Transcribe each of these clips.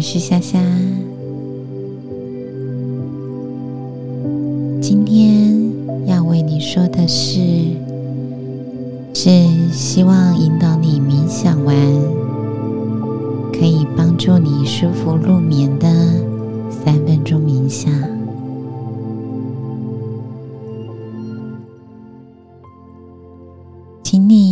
我是夏夏。今天要为你说的是，是希望引导你冥想完，可以帮助你舒服入眠的三分钟冥想。请你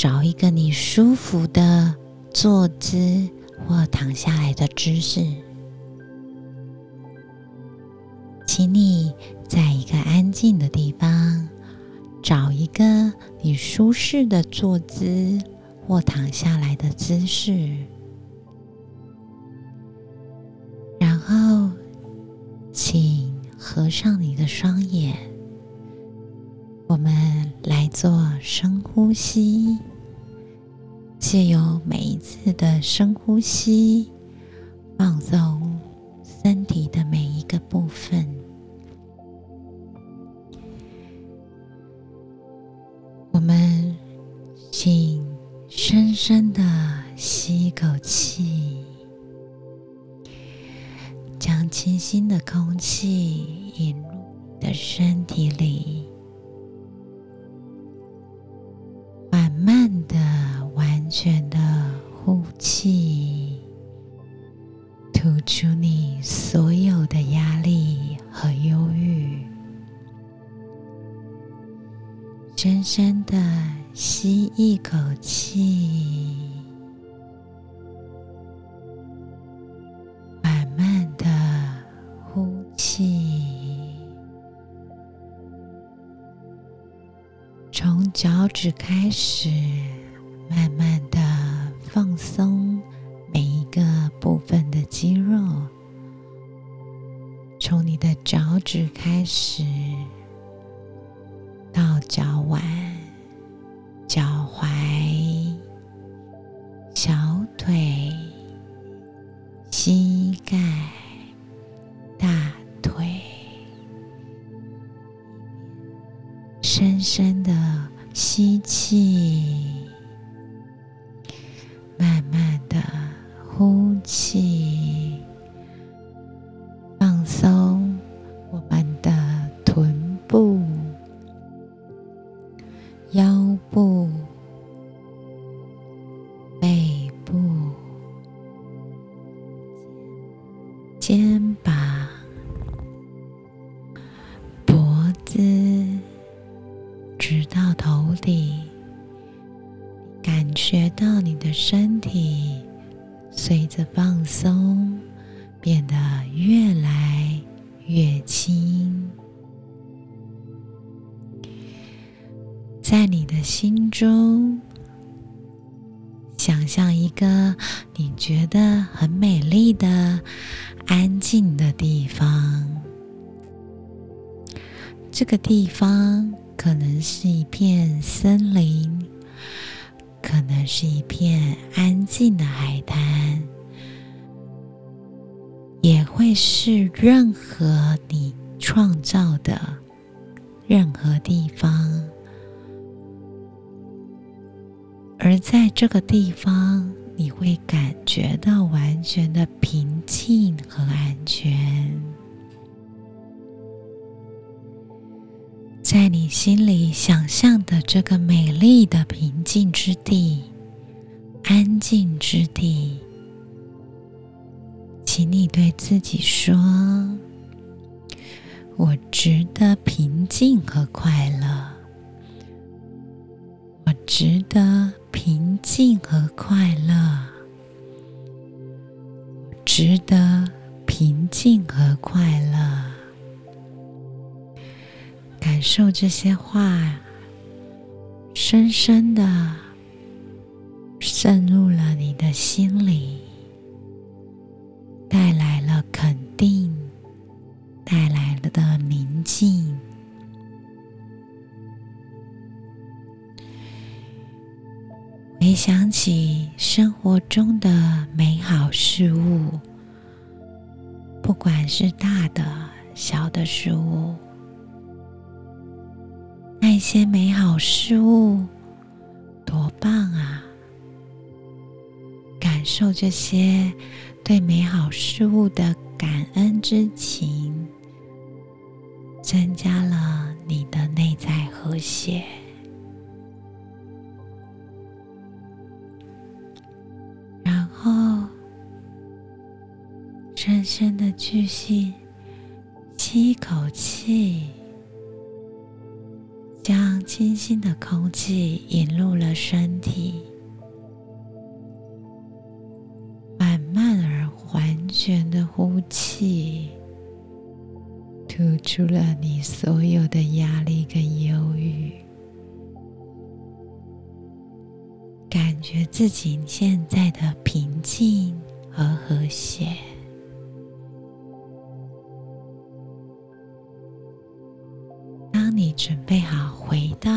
找一个你舒服的坐姿或躺下来的姿势。请你在一个安静的地方找一个你舒适的坐姿或躺下来的姿势。然后，请合上你的双眼。我们来做深呼吸，借由每一次的深呼吸，放松身体的每一个部分。我们请深深的吸一口气。将清新的空气引入你的身体里，全的呼气，吐出你所有的压力和忧郁。深深的吸一口气。缓慢的呼气从脚趾开始，部分的肌肉。从你的脚趾开始，到脚腕、脚踝、小腿、膝盖、大腿。深深的吸气，放松我们的臀部、腰部、背部、肩膀、脖子。直到头顶，感觉到你的身体随着放松变得越来越轻。在你的心中，想象一个你觉得很美丽的、安静的地方，这个地方。可能是一片森林，可能是一片安静的海滩，也会是任何你创造的任何地方。而在这个地方，你会感觉到完全的平静和安全。在你心里想象的这个美丽的平静之地、安静之地，请你对自己说：“我值得平静和快乐，我值得平静和快乐，值得平静和快乐。”感受这些话，深深的渗入了你的心里，带来了肯定，带来了的宁静。回想起生活中的美好事物，不管是大的、小的事物。一些美好事物多棒啊！感受这些对美好事物的感恩之情，增加了你的内在和谐。然后，深深的继续吸一口气。将清新的空气引入了身体，缓慢而完全的呼气，吐出了你所有的压力跟忧郁，感觉自己现在的平静和和谐。你准备好回到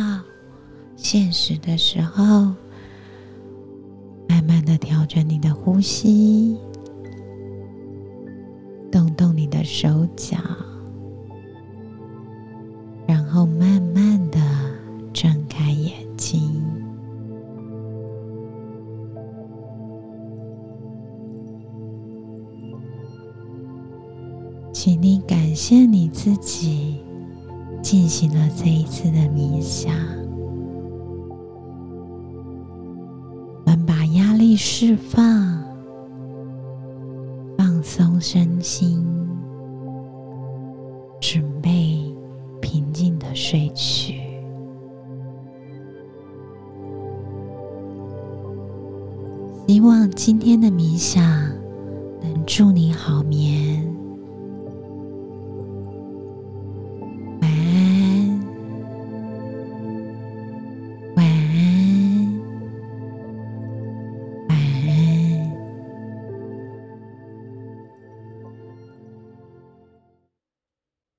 现实的时候，慢慢的调整你的呼吸，动动你的手脚，然后慢慢的睁开眼睛。请你感谢你自己。进行了这一次的冥想，我们把压力释放，放松身心，准备平静的睡去。希望今天的冥想能助你好眠。